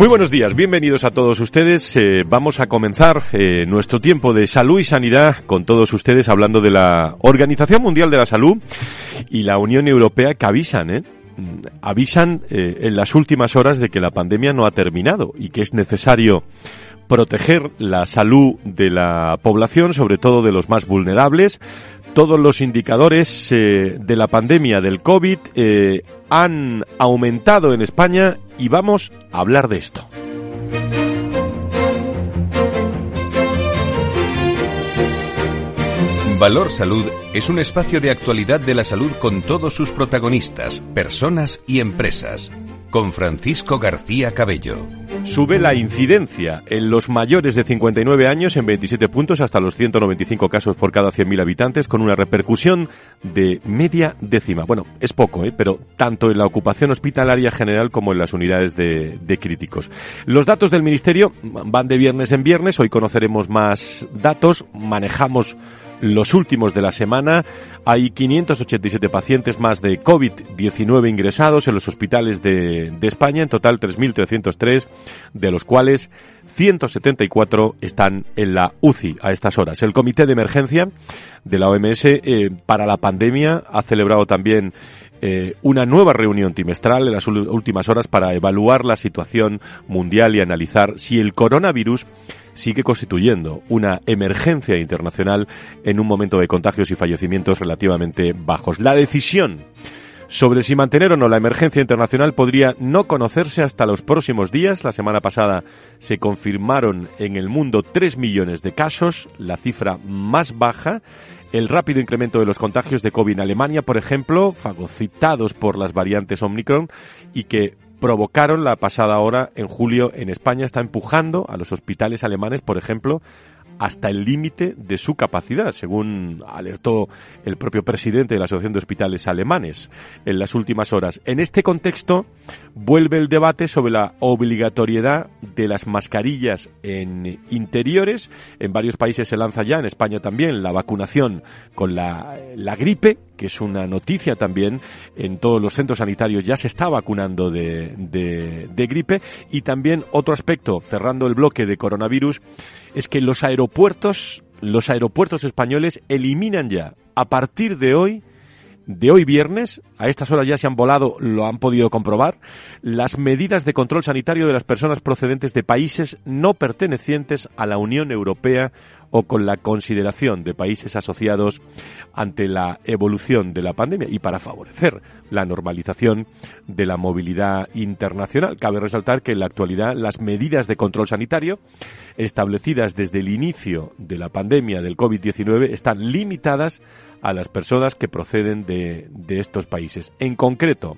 Muy buenos días, bienvenidos a todos ustedes. Eh, vamos a comenzar eh, nuestro tiempo de salud y sanidad con todos ustedes hablando de la Organización Mundial de la Salud y la Unión Europea que avisan, ¿eh? Mm, avisan eh, en las últimas horas de que la pandemia no ha terminado y que es necesario proteger la salud de la población, sobre todo de los más vulnerables. Todos los indicadores de la pandemia del COVID eh, han aumentado en España y vamos a hablar de esto. Valor Salud es un espacio de actualidad de la salud con todos sus protagonistas, personas y empresas. Con Francisco García Cabello. Sube la incidencia en los mayores de 59 años en 27 puntos hasta los 195 casos por cada 100.000 habitantes con una repercusión de media décima. Bueno, es poco, ¿eh? pero tanto en la ocupación hospitalaria general como en las unidades de, de críticos. Los datos del Ministerio van de viernes en viernes. Hoy conoceremos más datos. Manejamos los últimos de la semana. Hay 587 pacientes más de COVID-19 ingresados en los hospitales de, de España, en total 3.303, de los cuales 174 están en la UCI a estas horas. El Comité de Emergencia de la OMS eh, para la pandemia ha celebrado también eh, una nueva reunión trimestral en las últimas horas para evaluar la situación mundial y analizar si el coronavirus sigue constituyendo una emergencia internacional en un momento de contagios y fallecimientos relativamente bajos. La decisión sobre si mantener o no la emergencia internacional podría no conocerse hasta los próximos días. La semana pasada se confirmaron en el mundo 3 millones de casos, la cifra más baja. El rápido incremento de los contagios de COVID en Alemania, por ejemplo, fagocitados por las variantes Omicron y que provocaron la pasada hora en julio en España, está empujando a los hospitales alemanes, por ejemplo, hasta el límite de su capacidad, según alertó el propio presidente de la Asociación de Hospitales Alemanes en las últimas horas. En este contexto, vuelve el debate sobre la obligatoriedad de las mascarillas en interiores. En varios países se lanza ya, en España también, la vacunación con la, la gripe, que es una noticia también. En todos los centros sanitarios ya se está vacunando de, gripe. Y también otro aspecto, cerrando el bloque de coronavirus, es que los aeropuertos, los aeropuertos españoles eliminan ya a partir de hoy de hoy viernes, a estas horas ya se han volado, lo han podido comprobar, las medidas de control sanitario de las personas procedentes de países no pertenecientes a la Unión Europea o con la consideración de países asociados ante la evolución de la pandemia y para favorecer la normalización de la movilidad internacional. Cabe resaltar que en la actualidad las medidas de control sanitario establecidas desde el inicio de la pandemia del COVID-19 están limitadas a las personas que proceden de, de estos países. En concreto,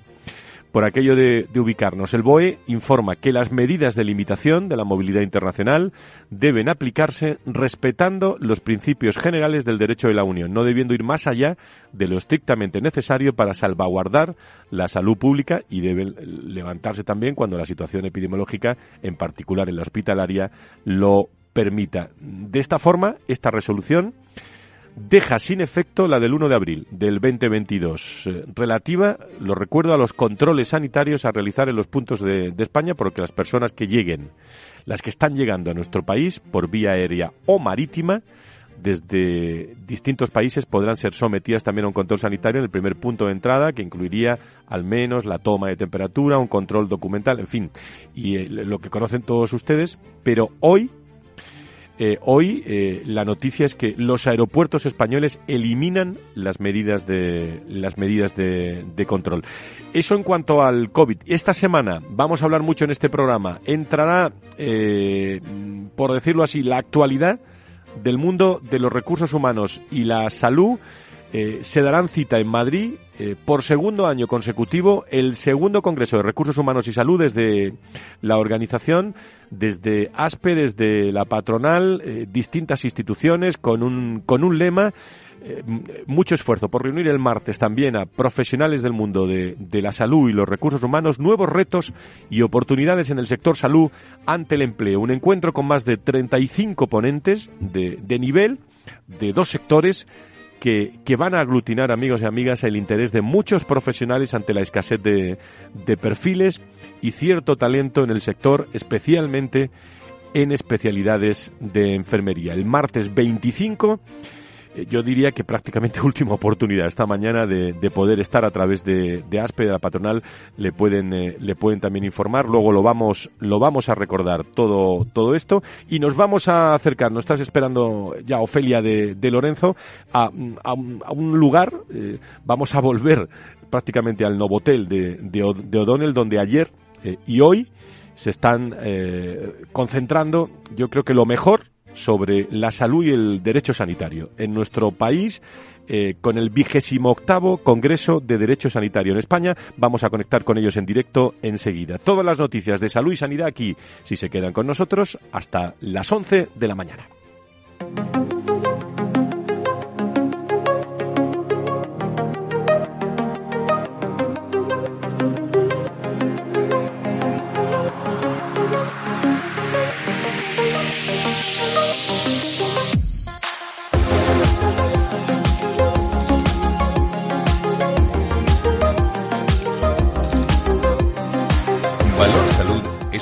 por aquello de, ubicarnos. El BOE informa que las medidas de limitación de la movilidad internacional deben aplicarse respetando los principios generales del derecho de la Unión, no debiendo ir más allá de lo estrictamente necesario para salvaguardar la salud pública y deben levantarse también cuando la situación epidemiológica, en particular en la hospitalaria, lo permita. De esta forma, esta resolución deja sin efecto la del 1 de abril del 2022, eh, relativa, lo recuerdo, a los controles sanitarios a realizar en los puntos de, España, porque las personas que lleguen, las que están llegando a nuestro país por vía aérea o marítima, desde distintos países podrán ser sometidas también a un control sanitario en el primer punto de entrada, que incluiría al menos la toma de temperatura, un control documental, en fin, y eh, lo que conocen todos ustedes, pero hoy eh, hoy eh, la noticia es que los aeropuertos españoles eliminan las medidas de las medidas de, de, control. Eso en cuanto al COVID. Esta semana vamos a hablar mucho en este programa. Entrará, eh, por decirlo así, la actualidad del mundo de los recursos humanos y la salud. Eh, se darán cita en Madrid eh, por segundo año consecutivo el segundo Congreso de Recursos Humanos y Salud desde la organización, desde ASPE, desde la patronal, eh, distintas instituciones con un, con un lema mucho esfuerzo por reunir el martes también a profesionales del mundo de, la salud y los recursos humanos, nuevos retos y oportunidades en el sector salud ante el empleo. Un encuentro con más de 35 ponentes de, de nivel de dos sectores que, que, van a aglutinar, amigos y amigas, el interés de muchos profesionales ante la escasez de, de perfiles y cierto talento en el sector, especialmente en especialidades de enfermería. El martes 25 eh, yo diría que prácticamente última oportunidad. Esta mañana de, poder estar a través de, de, ASPE, de la patronal, le pueden, eh, le pueden también informar. Luego lo vamos, lo vamos a recordar todo, todo esto. Y nos vamos a acercar, nos estás esperando ya Ofelia de, de Lorenzo, a, a, un, lugar, eh, vamos a volver prácticamente al Novotel de, de, O'Donnell, donde ayer y hoy se están concentrando, yo creo que lo mejor sobre la salud y el derecho sanitario en nuestro país. Eh, con el vigésimo octavo Congreso de Derecho Sanitario en España. Vamos a conectar con ellos en directo enseguida. Todas las noticias de salud y sanidad aquí, si se quedan con nosotros, hasta las 11 de la mañana.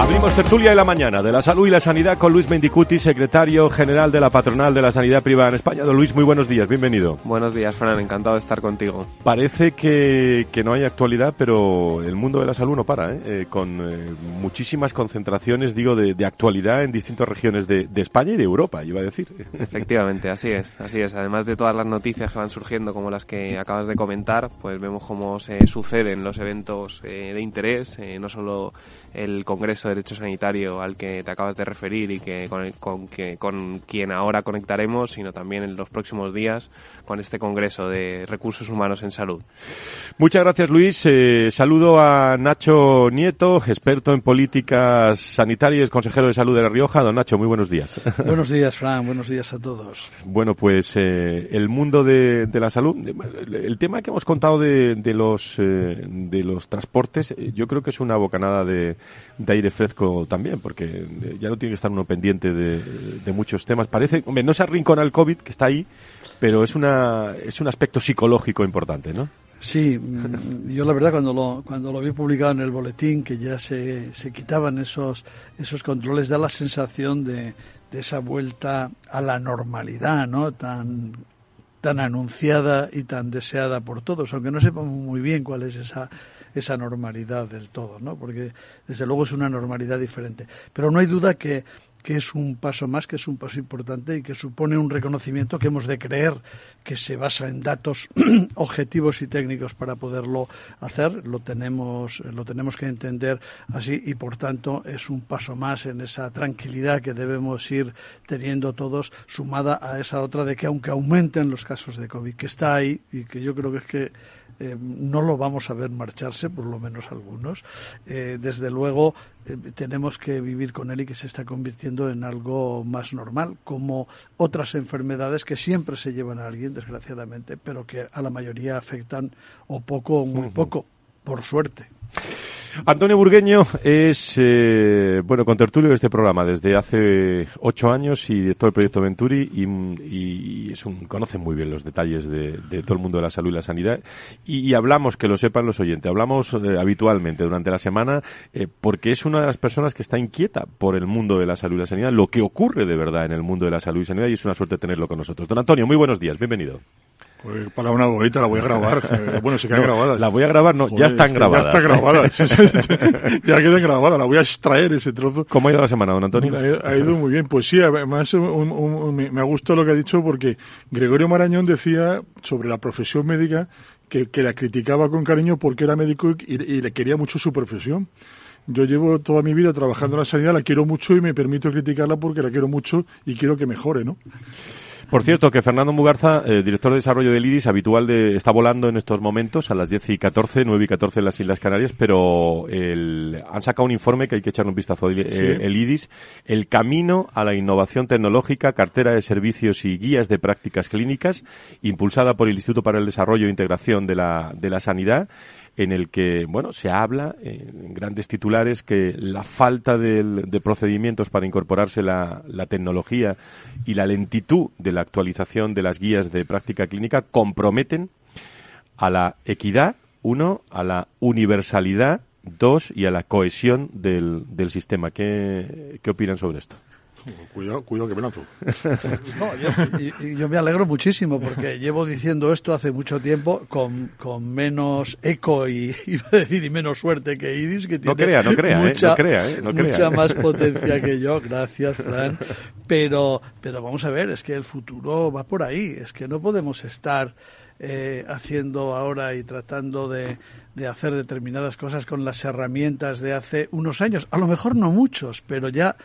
Abrimos tertulia de la mañana de la salud y la sanidad con Luis Mendicuti, secretario general de la patronal de la sanidad privada en España. Don Luis, muy buenos días, bienvenido. Buenos días, Fran, encantado de estar contigo. Parece que, no hay actualidad, pero el mundo de la salud no para, ¿eh? Eh, con eh, muchísimas concentraciones, digo, de, actualidad en distintas regiones de, España y de Europa, iba a decir. Efectivamente, así es, así es. Además de todas las noticias que van surgiendo, como las que acabas de comentar, pues vemos cómo se suceden los eventos de interés, no solo el Congreso de Derecho Sanitario al que te acabas de referir y que con, con, que, con quien ahora conectaremos, sino también en los próximos días con este Congreso de Recursos Humanos en Salud. Muchas gracias, Luis. Eh, saludo a Nacho Nieto, experto en políticas sanitarias, consejero de salud de La Rioja. Don Nacho, muy buenos días. Buenos días, Fran. Buenos días a todos. Bueno, pues eh, el mundo de, de, la salud, el tema que hemos contado de, de los, eh, de los transportes, yo creo que es una bocanada de, de aire fresco también, porque ya no tiene que estar uno pendiente de, muchos temas. Parece, hombre, no se arrincona el COVID, que está ahí, pero es, una, es un aspecto psicológico importante, ¿no? Sí, mm, yo la verdad cuando lo, cuando lo vi publicado en el boletín, que ya se, se quitaban esos, esos controles, da la sensación de, de esa vuelta a la normalidad, ¿no? Tan, tan anunciada y tan deseada por todos, aunque no sepamos muy bien cuál es esa esa normalidad del todo, ¿no? Porque desde luego es una normalidad diferente. Pero no hay duda que, que es un paso más, que es un paso importante y que supone un reconocimiento que hemos de creer que se basa en datos objetivos y técnicos para poderlo hacer. Lo tenemos, lo tenemos que entender así y por tanto es un paso más en esa tranquilidad que debemos ir teniendo todos, sumada a esa otra de que aunque aumenten los casos de COVID, que está ahí y que yo creo que es que eh, no lo vamos a ver marcharse, por lo menos algunos. Eh, desde luego, eh, tenemos que vivir con él y que se está convirtiendo en algo más normal, como otras enfermedades que siempre se llevan a alguien, desgraciadamente, pero que a la mayoría afectan o poco o muy poco, por suerte. Antonio Burgueño es, eh, bueno, contertulio de este programa desde hace ocho años y de todo el proyecto Venturi y, es un, conoce muy bien los detalles de, todo el mundo de la salud y la sanidad y, hablamos, que lo sepan los oyentes, hablamos eh, habitualmente durante la semana eh, porque es una de las personas que está inquieta por el mundo de la salud y la sanidad, lo que ocurre de verdad en el mundo de la salud y sanidad y es una suerte tenerlo con nosotros. Don Antonio, muy buenos días, bienvenido. Pues para una bonita la voy a grabar. Eh, bueno, se queda grabada. La voy a grabar, no, ya están grabadas. Ya está grabada. ya queda grabada, la voy a extraer ese trozo. ¿Cómo ha ido la semana, don Antonio? Ha, ido muy bien. Pues sí, además me ha gustado lo que ha dicho porque Gregorio Marañón decía sobre la profesión médica que, que la criticaba con cariño porque era médico y, y le quería mucho su profesión. Yo llevo toda mi vida trabajando en la sanidad, la quiero mucho y me permito criticarla porque la quiero mucho y quiero que mejore, ¿no? Por cierto, que Fernando Mugarza, eh, director de desarrollo del IDIS, habitual de, está volando en estos momentos a las 10 y 14, 9 y 14 en las Islas Canarias, pero el, han sacado un informe que hay que echar un vistazo, el, eh, el IDIS, el camino a la innovación tecnológica, cartera de servicios y guías de prácticas clínicas, impulsada por el Instituto para el Desarrollo e Integración de la, de la Sanidad en el que, bueno, se habla en grandes titulares que la falta de, procedimientos para incorporarse la, tecnología y la lentitud de la actualización de las guías de práctica clínica comprometen a la equidad, uno, a la universalidad, dos, y a la cohesión del, del sistema. ¿Qué, ¿Qué opinan sobre esto? Cuidado, cuidado que me lanzo. yo, me alegro muchísimo porque llevo diciendo esto hace mucho tiempo con, con menos eco y iba a decir y menos suerte que Idis que tiene no crea, no crea, mucha, no crea, ¿eh? no mucha más potencia que yo. Gracias, Fran. Pero, pero vamos a ver, es que el futuro va por ahí. Es que no podemos estar eh, haciendo ahora y tratando de, de, hacer determinadas cosas con las herramientas de hace unos años, a lo mejor no muchos, pero ya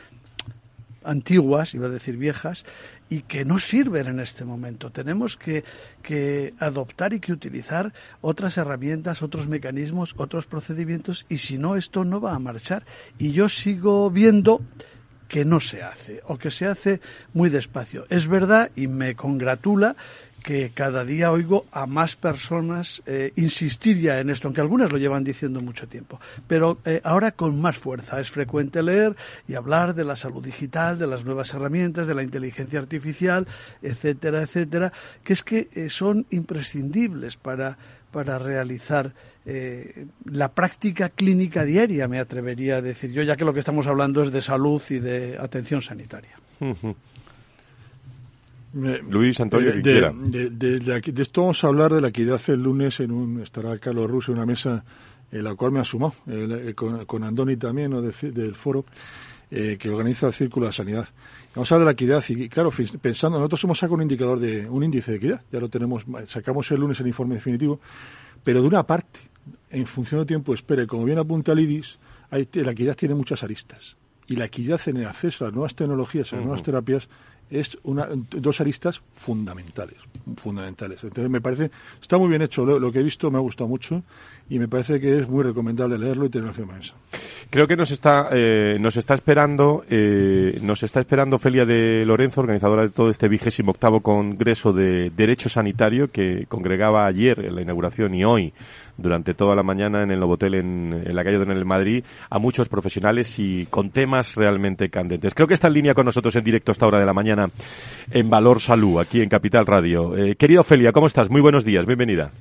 antiguas, iba a decir viejas, y que no sirven en este momento. Tenemos que, que, adoptar y que utilizar otras herramientas, otros mecanismos, otros procedimientos, y si no, esto no va a marchar. Y yo sigo viendo que no se hace, o que se hace muy despacio. Es verdad, y me congratula, que cada día oigo a más personas eh, insistir ya en esto, aunque algunas lo llevan diciendo mucho tiempo, pero eh, ahora con más fuerza. Es frecuente leer y hablar de la salud digital, de las nuevas herramientas, de la inteligencia artificial, etcétera, etcétera, que es que eh, son imprescindibles para, para realizar la práctica clínica diaria, me atrevería a decir yo, ya que lo que estamos hablando es de salud y de atención sanitaria. Luis Antonio de, de, esto vamos a hablar de la equidad el lunes en un estará Carlos Russo en una mesa en la cual me ha sumado eh, con, Andoni también del foro eh, que organiza el Círculo de Sanidad. Vamos a hablar de la equidad y claro, pensando, nosotros hemos sacado un indicador de un índice de equidad, ya lo tenemos, sacamos el lunes el informe definitivo, pero de una parte, en función del tiempo espere, como bien apunta el IDIS, la equidad tiene muchas aristas. Y la equidad en el acceso a las nuevas tecnologías, a las nuevas terapias, es una, dos aristas fundamentales, fundamentales. Entonces me parece, está muy bien hecho, lo, que he visto me ha gustado mucho y me parece que es muy recomendable leerlo y tenerlo encima mesa. Creo que nos está, eh, nos está esperando, eh, nos está esperando Felia de Lorenzo, organizadora de todo este vigésimo octavo Congreso de Derecho Sanitario que congregaba ayer en la inauguración y hoy durante toda la mañana en el Novotel en, en la calle de Madrid a muchos profesionales y con temas realmente candentes. Creo que está en línea con nosotros en directo a esta hora de la mañana en Valor Salud, aquí en Capital Radio. Eh, querida Ofelia, ¿cómo estás? Muy buenos días, bienvenida.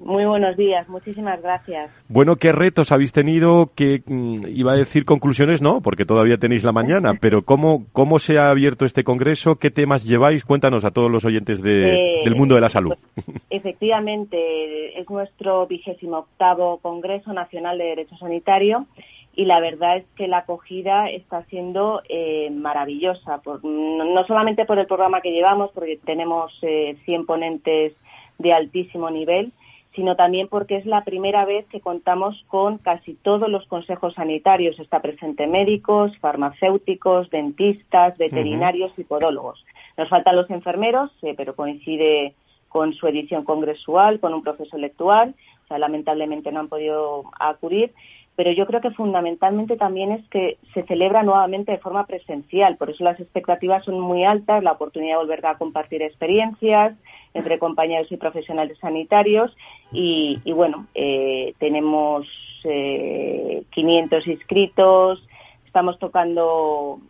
Muy buenos días, muchísimas gracias. Bueno, ¿qué retos habéis tenido? Que mm, iba a decir conclusiones, no, porque todavía tenéis la mañana, pero ¿cómo, cómo se ha abierto este congreso? ¿Qué temas lleváis? Cuéntanos a todos los oyentes de, del mundo de la salud. Pues, efectivamente, es nuestro vigésimo octavo Congreso Nacional de Derecho Sanitario y la verdad es que la acogida está siendo eh, maravillosa, por, no solamente por el programa que llevamos, porque tenemos eh, 100 ponentes de altísimo nivel, sino también porque es la primera vez que contamos con casi todos los consejos sanitarios. Está presente médicos, farmacéuticos, dentistas, veterinarios y podólogos. Nos faltan los enfermeros, eh, pero coincide con su edición congresual, con un proceso electoral. O sea, lamentablemente no han podido acudir pero yo creo que fundamentalmente también es que se celebra nuevamente de forma presencial, por eso las expectativas son muy altas, la oportunidad de volver a compartir experiencias entre compañeros y profesionales sanitarios. Y, bueno, eh, tenemos eh, 500 inscritos, estamos tocando,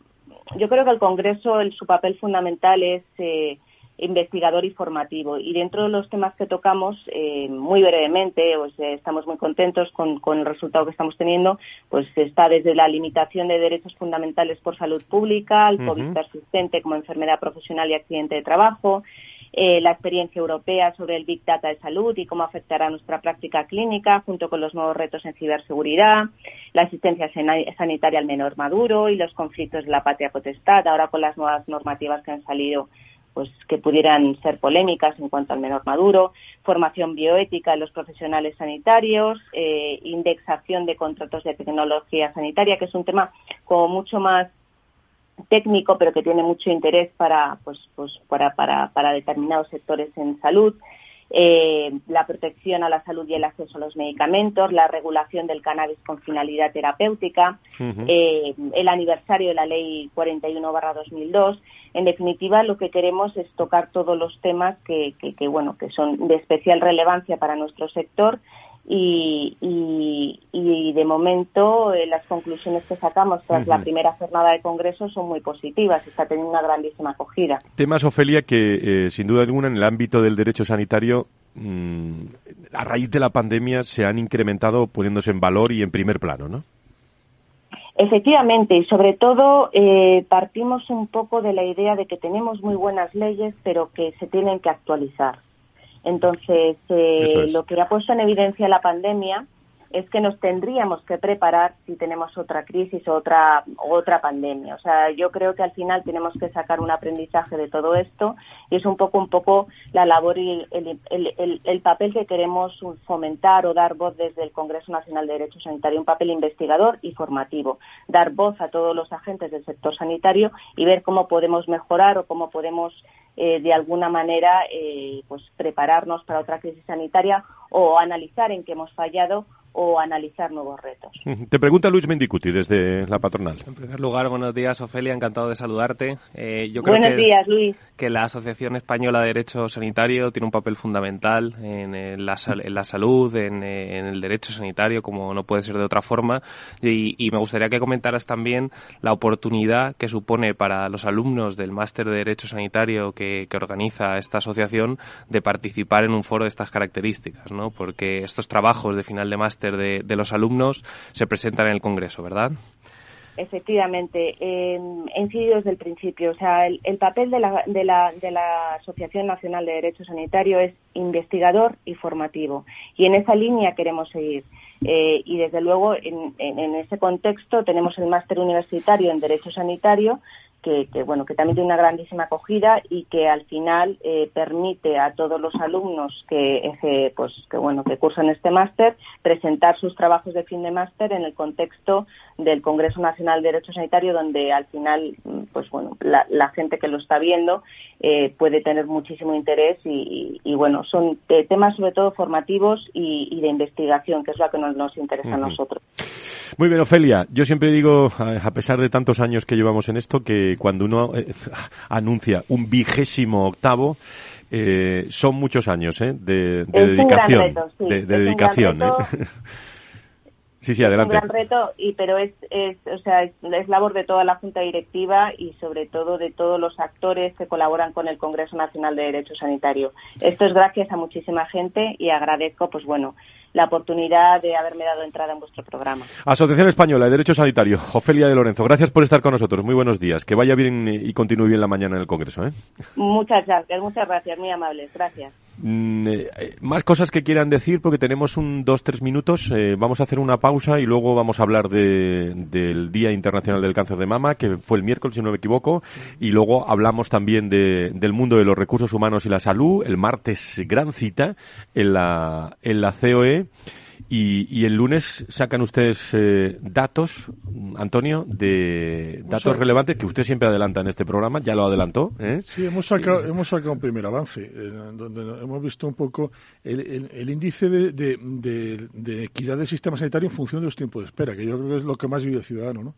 yo creo que el Congreso, el, su papel fundamental es... Eh, investigador y formativo. Y dentro de los temas que tocamos, eh, muy brevemente, pues, eh, estamos muy contentos con, el resultado que estamos teniendo, pues está desde la limitación de derechos fundamentales por salud pública, el COVID persistente como enfermedad profesional y accidente de trabajo, eh, la experiencia europea sobre el Big Data de salud y cómo afectará nuestra práctica clínica, junto con los nuevos retos en ciberseguridad, la asistencia sanitaria al menor maduro y los conflictos de la patria potestad, ahora con las nuevas normativas que han salido pues que pudieran ser polémicas en cuanto al menor maduro, formación bioética de los profesionales sanitarios, eh, indexación de contratos de tecnología sanitaria, que es un tema como mucho más técnico, pero que tiene mucho interés para, pues, pues, para, para, para determinados sectores en salud. Eh, la protección a la salud y el acceso a los medicamentos, la regulación del cannabis con finalidad terapéutica, eh, el aniversario de la Ley 41/2002. En definitiva, lo que queremos es tocar todos los temas que, que, bueno, que son de especial relevancia para nuestro sector y, y, de momento eh, las conclusiones que sacamos tras la primera jornada de congreso son muy positivas, está teniendo una grandísima acogida. Temas, Ofelia, que eh, sin duda alguna en el ámbito del derecho sanitario, mm, a raíz de la pandemia, se han incrementado poniéndose en valor y en primer plano, ¿no? Efectivamente, y sobre todo eh, partimos un poco de la idea de que tenemos muy buenas leyes, pero que se tienen que actualizar. Entonces, eh, lo que ha puesto en evidencia la pandemia es que nos tendríamos que preparar si tenemos otra crisis o otra, otra pandemia. O sea, yo creo que al final tenemos que sacar un aprendizaje de todo esto y es un poco, un poco la labor y el, el, el, papel que queremos fomentar o dar voz desde el Congreso Nacional de Derecho Sanitario, un papel investigador y formativo. Dar voz a todos los agentes del sector sanitario y ver cómo podemos mejorar o cómo podemos eh, de alguna manera eh, pues prepararnos para otra crisis sanitaria o analizar en qué hemos fallado o analizar nuevos retos. Te pregunta Luis Mendicuti desde la patronal. En primer lugar, buenos días, Ofelia, encantado de saludarte. Eh, yo creo buenos días, Luis. Que la Asociación Española de Derecho Sanitario tiene un papel fundamental en, la, salud, en, el derecho sanitario, como no puede ser de otra forma. Y, me gustaría que comentaras también la oportunidad que supone para los alumnos del máster de Derecho Sanitario que, que organiza esta asociación de participar en un foro de estas características, ¿no? Porque estos trabajos de final de máster de, los alumnos se presentan en el Congreso, ¿verdad? Efectivamente, eh, he incidido desde el principio. O sea, el, papel de la, de, la, de la, Asociación Nacional de Derecho Sanitario es investigador y formativo. Y en esa línea queremos seguir. Eh, y desde luego, en, en, ese contexto, tenemos el máster universitario en Derecho Sanitario, que, bueno que también tiene una grandísima acogida y que al final eh, permite a todos los alumnos que pues que bueno que cursan este máster presentar sus trabajos de fin de máster en el contexto del Congreso Nacional de Derecho Sanitario donde al final pues bueno la, gente que lo está viendo eh, puede tener muchísimo interés y, bueno son temas sobre todo formativos y, de investigación que es lo que nos, nos interesa a nosotros muy bien, Ofelia. Yo siempre digo, a pesar de tantos años que llevamos en esto, que cuando uno eh, anuncia un vigésimo octavo, eh, son muchos años ¿eh? de, dedicación. de, dedicación. Sí, sí, adelante. Es un gran reto, y, pero es, es, o sea, es, labor de toda la Junta Directiva y sobre todo de todos los actores que colaboran con el Congreso Nacional de Derecho Sanitario. Esto es gracias a muchísima gente y agradezco, pues bueno, la oportunidad de haberme dado entrada en vuestro programa. Asociación Española de Derecho Sanitario, Ofelia de Lorenzo, gracias por estar con nosotros. Muy buenos días. Que vaya bien y continúe bien la mañana en el Congreso. ¿eh? Muchas gracias, muchas gracias, muy amables. Gracias. Mm, eh, más cosas que quieran decir porque tenemos un dos tres minutos. Eh, vamos a hacer una pausa y luego vamos a hablar del Día Internacional del Cáncer de Mama que fue el miércoles si no me equivoco y luego hablamos también del mundo de los recursos humanos y la salud. El martes gran cita en la en la COE y, el lunes sacan ustedes eh, datos, Antonio, de datos relevantes que usted siempre adelanta en este programa, ya lo adelantó. ¿eh? Sí, hemos sacado, hemos sacado un primer avance, eh, donde hemos visto un poco el, índice de, equidad del sistema sanitario en función de los tiempos de espera, que yo creo que es lo que más vive el ciudadano, ¿no?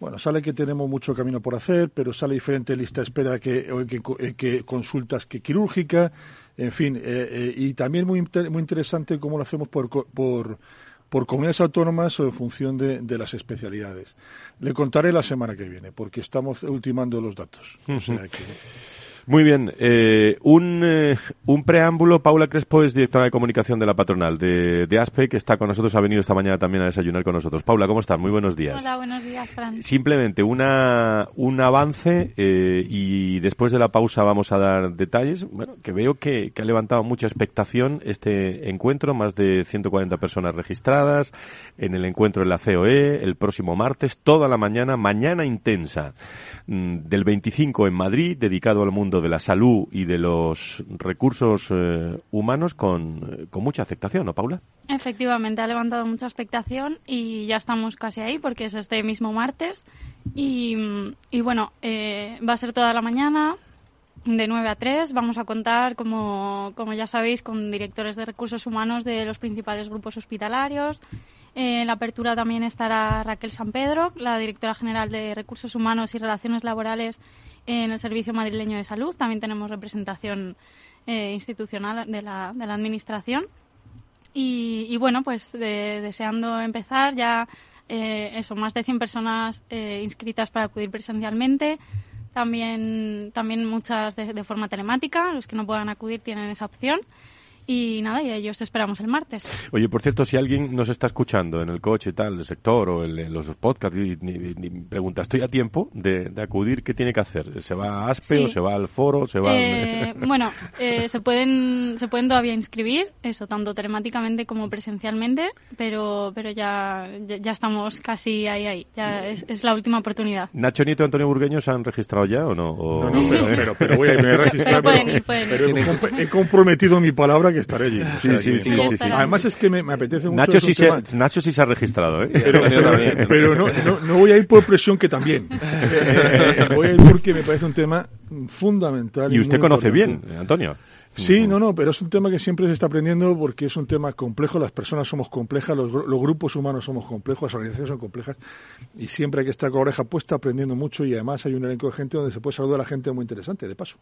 Bueno, sale que tenemos mucho camino por hacer, pero sale diferente lista de espera que, que, que consultas que quirúrgica, en fin, eh, eh, y también muy, muy interesante cómo lo hacemos por, por, por comunidades autónomas o en función de, de, las especialidades. Le contaré la semana que viene, porque estamos ultimando los datos. o sea que, muy bien. Eh, un, eh, un preámbulo. Paula Crespo es directora de comunicación de la patronal de, de, ASPE, que está con nosotros, ha venido esta mañana también a desayunar con nosotros. Paula, ¿cómo estás? Muy buenos días. Hola, buenos días, Fran. Simplemente una, un avance eh, y después de la pausa vamos a dar detalles. Bueno, que veo que, que ha levantado mucha expectación este encuentro, más de 140 personas registradas en el encuentro en la COE el próximo martes, toda la mañana, mañana intensa, del 25 en Madrid, dedicado al mundo de la salud y de los recursos eh, humanos con, con mucha aceptación, ¿no, Paula? Efectivamente, ha levantado mucha expectación y ya estamos casi ahí porque es este mismo martes. Y, y bueno, eh, va a ser toda la mañana, de 9 a 3. Vamos a contar, como, como ya sabéis, con directores de recursos humanos de los principales grupos hospitalarios. En la apertura también estará Raquel San Pedro, la directora general de Recursos Humanos y Relaciones Laborales en el Servicio Madrileño de Salud. También tenemos representación eh, institucional de la, Administración. Y, bueno, pues de- deseando empezar ya, eh, eso, más de 100 personas eh, inscritas para acudir presencialmente. También, también muchas de forma telemática. Los que no puedan acudir tienen esa opción. Y nada, y ellos esperamos el martes. Oye, por cierto, si alguien nos está escuchando en el coche y tal, el sector o el- en los podcasts y, y- y pregunta, ¿estoy a tiempo de, de acudir? ¿Qué tiene que hacer? ¿Se va a ASPE Sí. o se va al foro? ¿Se va al- Eh, bueno, eh, se pueden se pueden todavía inscribir, eso tanto telemáticamente como presencialmente, pero pero ya ya, ya estamos casi ahí ahí, ya es, es la última oportunidad. ¿Nacho Nieto y Antonio Burgueño se han registrado ya o no? O- No, no, pero, pero, pero voy a irme a registrar. Pero pueden ir, pueden ir. pero he, he comprometido mi palabra que estaré allí. O Sí, sí, que- sí, sí. Además es que me, me apetece mucho. Nacho sí, se, tema- Nacho sí se ha registrado, ¿eh? pero, pero no, no, no voy a ir por presión que también. Eh, voy a ir porque me parece un tema fundamental. Y usted conoce importante. bien, Antonio. Sí, no, no, pero es un tema que siempre se está aprendiendo porque es un tema complejo, las personas somos complejas, los, los grupos humanos somos complejos, las organizaciones son complejas y siempre hay que estar con la oreja puesta aprendiendo mucho y además hay un elenco de gente donde se puede saludar a la gente muy interesante, de paso.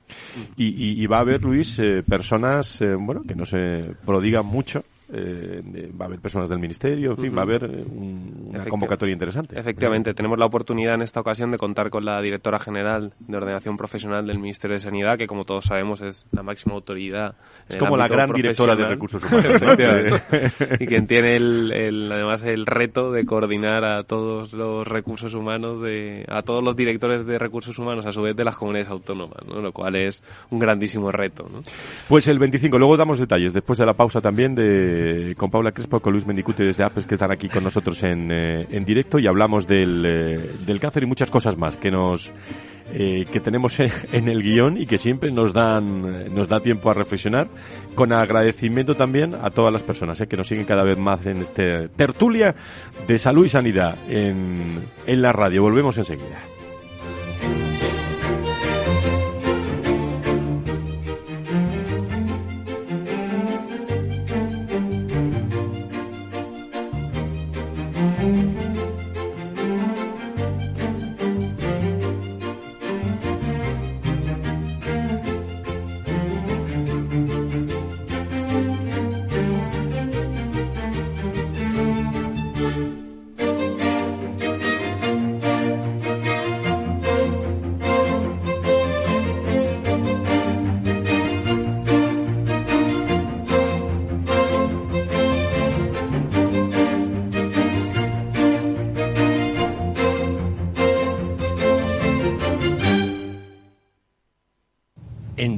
Y, y- y va a haber, Luis, eh, personas, eh, bueno, que no se prodigan mucho. Eh, va a haber personas del ministerio, en fin, va a haber eh, un- una convocatoria interesante. Efectivamente, tenemos la oportunidad en esta ocasión de contar con la directora general de ordenación profesional del Ministerio de Sanidad, que como todos sabemos es la máxima autoridad. Es como la gran directora de recursos humanos. ¿no? Efectivamente. y quien tiene el, el- además el reto de coordinar a todos los recursos humanos, de, a todos los directores de recursos humanos a su vez de las comunidades autónomas, ¿no? lo cual es un grandísimo reto. ¿no? Pues el 25, luego damos detalles, después de la pausa también de con Paula Crespo, con Luis Mendicute desde APES, que están aquí con nosotros en, eh, en directo y hablamos del, eh, del cáncer y muchas cosas más que nos eh, que tenemos en, el guion y que siempre nos dan eh, nos da tiempo a reflexionar con agradecimiento también a todas las personas eh, que nos siguen cada vez más en este tertulia de salud y sanidad en, en la radio. Volvemos enseguida.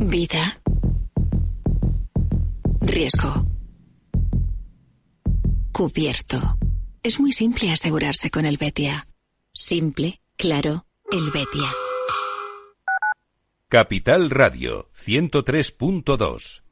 Vida. Riesgo. Cubierto. Es muy simple asegurarse con el Betia. Simple, claro, el Betia. Capital Radio 103.2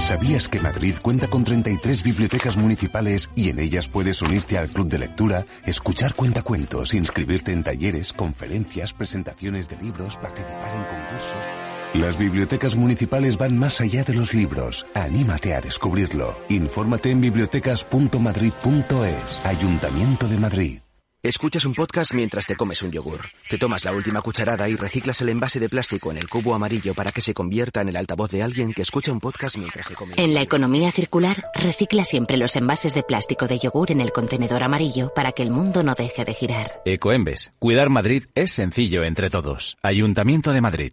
¿Sabías que Madrid cuenta con 33 bibliotecas municipales y en ellas puedes unirte al club de lectura, escuchar cuentacuentos, inscribirte en talleres, conferencias, presentaciones de libros, participar en concursos? Las bibliotecas municipales van más allá de los libros. Anímate a descubrirlo. Infórmate en bibliotecas.madrid.es. Ayuntamiento de Madrid. Escuchas un podcast mientras te comes un yogur. Te tomas la última cucharada y reciclas el envase de plástico en el cubo amarillo para que se convierta en el altavoz de alguien que escucha un podcast mientras se come. En la economía circular, recicla siempre los envases de plástico de yogur en el contenedor amarillo para que el mundo no deje de girar. Ecoembes. Cuidar Madrid es sencillo entre todos. Ayuntamiento de Madrid.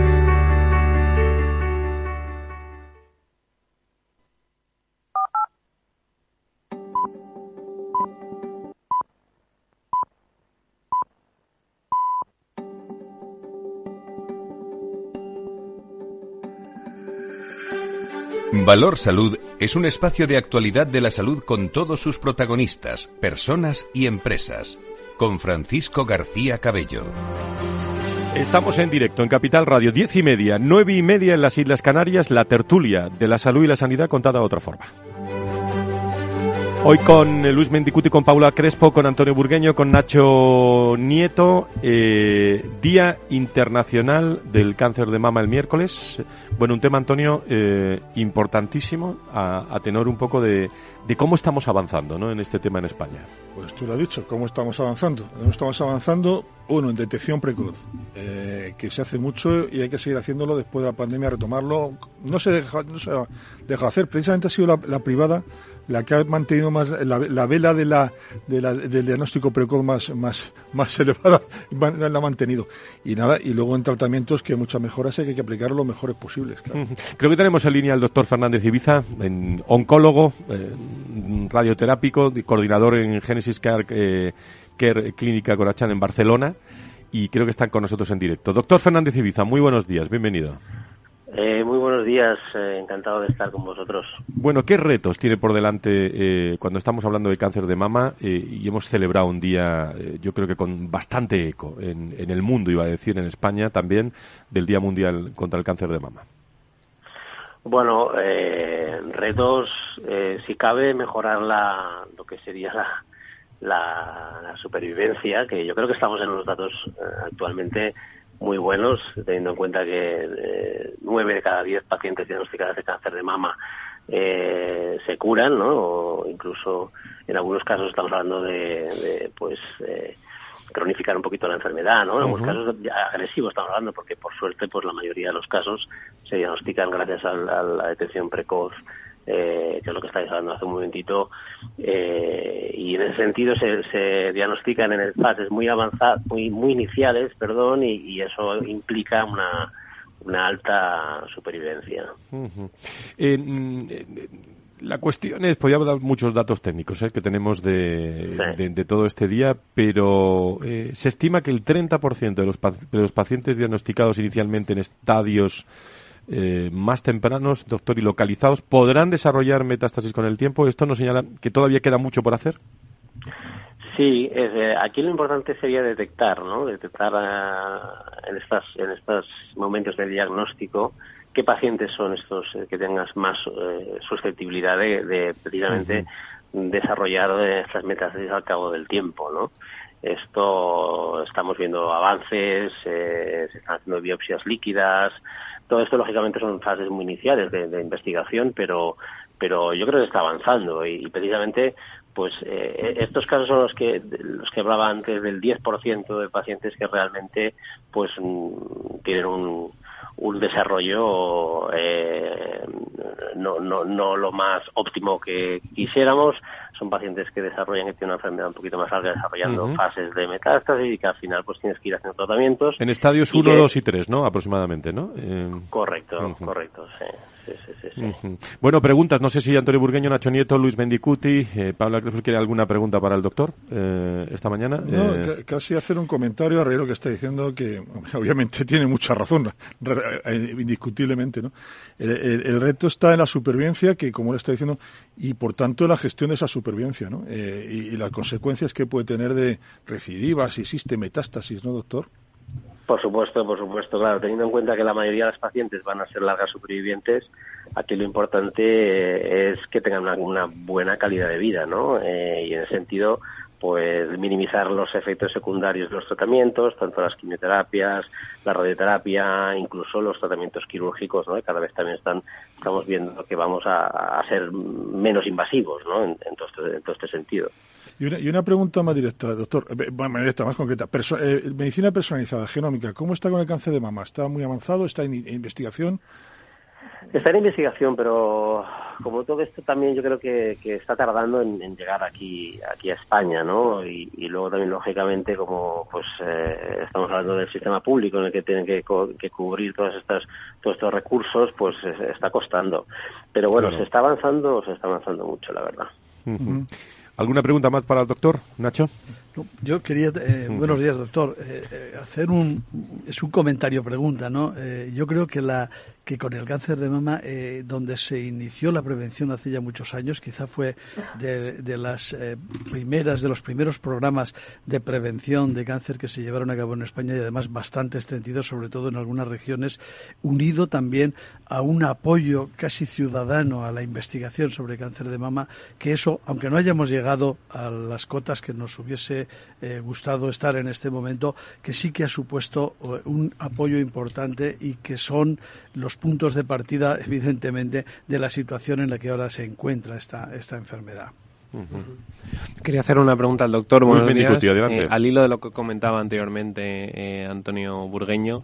Valor Salud es un espacio de actualidad de la salud con todos sus protagonistas, personas y empresas. Con Francisco García Cabello. Estamos en directo en Capital Radio, diez y media, nueve y media en las Islas Canarias, la tertulia de la salud y la sanidad contada de otra forma. Hoy con Luis Mendicuti, con Paula Crespo, con Antonio Burgueño, con Nacho Nieto, eh, Día Internacional del Cáncer de Mama el miércoles. Bueno, un tema, Antonio, eh, importantísimo a, tenor un poco de, cómo estamos avanzando ¿no? en este tema en España. Pues tú lo has dicho, cómo estamos avanzando. Estamos avanzando, uno, en detección precoz, eh, que se hace mucho y hay que seguir haciéndolo después de la pandemia, retomarlo. No se deja, no se deja hacer, precisamente ha sido la privada la que ha mantenido más la, vela de la, del diagnóstico precoz más, más, más elevada, la ha mantenido. Y nada, y luego en tratamientos que muchas mejoras hay que aplicar lo mejores posibles. Creo que tenemos en línea al doctor Fernández Ibiza, oncólogo, eh, radioterápico, coordinador en Genesis Care, eh, Clínica Corachán en Barcelona, y creo que está con nosotros en directo. Doctor Fernández Ibiza, muy buenos días, bienvenido. Eh, muy buenos días, eh, encantado de estar con vosotros. Bueno, ¿qué retos tiene por delante eh, cuando estamos hablando de cáncer de mama y hemos celebrado un día, yo creo que con bastante eco en, el mundo, iba a decir, en España también, del Día Mundial contra el Cáncer de Mama? Bueno, retos, si cabe, mejorar la, lo que sería la, la supervivencia, que yo creo que estamos en los datos actualmente muy buenos, teniendo en cuenta que eh, nueve de cada diez pacientes diagnosticados de cáncer de mama eh, se curan, ¿no? O incluso en algunos casos estamos hablando de, pues, eh, cronificar un poquito la enfermedad, ¿no? En algunos casos agresivos estamos hablando, porque por suerte, pues la mayoría de los casos se diagnostican gracias a la detección precoz eh, que es lo que estáis hablando hace un momentito, eh, y en ese sentido se, se diagnostican en fases muy avanzadas, muy, muy iniciales, perdón, y, eso implica una, una alta supervivencia. Mm, la cuestión es, podríamos dar muchos datos técnicos ¿eh? que tenemos de, de, todo este día, pero se estima que el 30% de los, de los pacientes diagnosticados inicialmente en estadios eh, más tempranos, doctor, y localizados, ¿podrán desarrollar metástasis con el tiempo? ¿Esto nos señala que todavía queda mucho por hacer? Sí, aquí lo importante sería detectar, ¿no? Detectar eh, en estas en estos momentos de diagnóstico qué pacientes son estos eh, que tengan más susceptibilidad de, precisamente desarrollar estas metástasis al cabo del tiempo, ¿no? Esto estamos viendo avances, se están haciendo biopsias líquidas, todo esto, lógicamente, son fases muy iniciales de, investigación, pero, pero yo creo que está avanzando y, precisamente pues eh, estos casos son los que los que hablaba antes del 10% de pacientes que realmente pues mm, tienen un, un desarrollo eh, no, no, no lo más óptimo que quisiéramos. Son pacientes que desarrollan, que tienen una enfermedad un poquito más larga, desarrollando fases de metástasis y que al final pues tienes que ir haciendo tratamientos. En estadios 1, 2 y 3, ¿no? Aproximadamente, ¿no? Eh, correcto, correcto, sí. Bueno, preguntas. No sé si Antonio Burgueño, Nacho Nieto, Luis Bendicuti, eh, Pablo ¿quiere alguna pregunta para el doctor eh, esta mañana? No, eh, casi hacer un comentario a lo que está diciendo, que obviamente tiene mucha razón, indiscutiblemente. ¿no? El, reto está en la supervivencia, que como le está diciendo, y por tanto la gestión de esa supervivencia ¿no? y, y las consecuencias que puede tener de recidivas, si existe metástasis, ¿no, doctor? Por supuesto, por supuesto, claro. Teniendo en cuenta que la mayoría de los pacientes van a ser largas supervivientes, aquí lo importante eh, es que tengan una, buena calidad de vida, ¿no? Eh, y en ese sentido, pues minimizar los efectos secundarios de los tratamientos, tanto las quimioterapias, la radioterapia, incluso los tratamientos quirúrgicos, ¿no? cada vez también están, estamos viendo que vamos a, ser menos invasivos, ¿no? En, todo este, en todo este sentido. Y una, y una, pregunta más directa, doctor, eh, más directa, más concreta. Eh, medicina personalizada, genómica, ¿cómo está con el cáncer de mama? ¿Está muy avanzado? ¿Está en investigación? Está en investigación, pero como todo esto también yo creo que, está tardando en, llegar aquí aquí a España, ¿no? Y, luego también lógicamente como pues eh, estamos hablando del sistema público en el que tienen que, cubrir todas estas todos estos recursos, pues está costando. Pero bueno, se está avanzando, se está avanzando mucho, la verdad. ¿Alguna pregunta más para el doctor, Nacho? Yo quería, eh, buenos días, doctor, eh, eh, hacer un, es un comentario pregunta, ¿no? yo creo que la que con el cáncer de mama, donde se inició la prevención hace ya muchos años, quizá fue de, las primeras, de los primeros programas de prevención de cáncer que se llevaron a cabo en España y además bastante extendido, sobre todo en algunas regiones, unido también a un apoyo casi ciudadano a la investigación sobre cáncer de mama, que eso, aunque no hayamos llegado a las cotas que nos hubiese eh, gustado estar en este momento, que sí que ha supuesto eh, un apoyo importante y que son los puntos de partida, evidentemente, de la situación en la que ahora se encuentra esta, esta enfermedad. Quería hacer una pregunta al doctor. Buenos días. Eh, al hilo de lo que comentaba anteriormente Antonio Burgueño,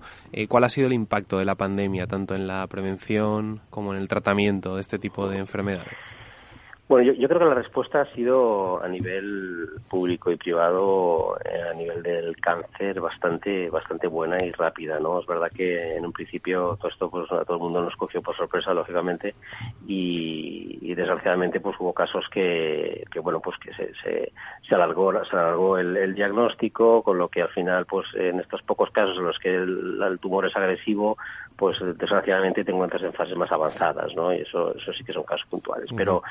¿cuál ha sido el impacto de la pandemia tanto en la prevención como en el tratamiento de este tipo de enfermedades? Bueno, yo, creo que la respuesta ha sido a nivel público y privado, eh, a nivel del cáncer, bastante bastante buena y rápida, ¿no? Es verdad que en un principio todo esto pues a todo el mundo nos cogió por sorpresa, lógicamente, y, desgraciadamente pues hubo casos que, que bueno, pues que se, se, alargó, se alargó el, diagnóstico, con lo que al final pues en estos pocos casos en los que el, tumor es agresivo, pues desgraciadamente te encuentras en fases más avanzadas, ¿no? Y eso, eso sí que son casos puntuales. Pero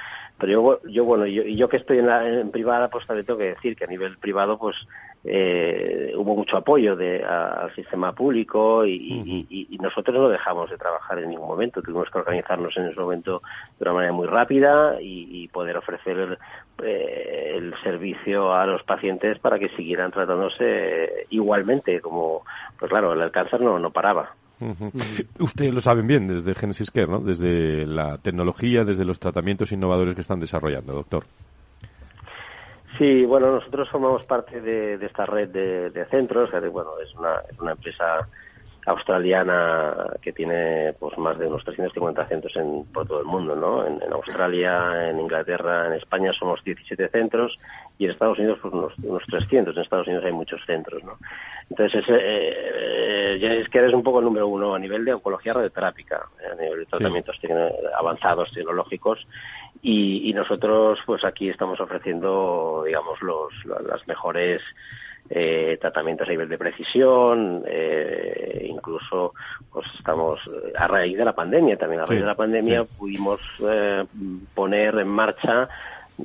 yo, yo bueno, yo, yo que estoy en, la, en privada, pues también tengo que decir que a nivel privado, pues eh, hubo mucho apoyo de, al sistema público y, nosotros no dejamos de trabajar en ningún momento. Tuvimos que organizarnos en ese momento de una manera muy rápida y, poder ofrecer eh, el servicio a los pacientes para que siguieran tratándose igualmente, como, pues claro, el cáncer no, no paraba. Ustedes lo saben bien desde Genesis Care, ¿no? Desde la tecnología, desde los tratamientos innovadores que están desarrollando, doctor. Sí, bueno, nosotros formamos parte de, esta red de, centros. Bueno, es una, es una empresa australiana que tiene pues más de unos 350 centros en, por todo el mundo, ¿no? En, Australia, en Inglaterra, en España somos 17 centros y en Estados Unidos pues unos, unos 300. En Estados Unidos hay muchos centros, ¿no? Entonces, ese, eh, eh, es que eres un poco el número uno a nivel de oncología radioterápica, eh, a nivel de tratamientos avanzados tecnológicos y, y, nosotros pues aquí estamos ofreciendo digamos los las mejores eh, tratamientos a nivel de precisión, eh, incluso pues estamos a raíz de la pandemia también a raíz de la pandemia pudimos eh, poner en marcha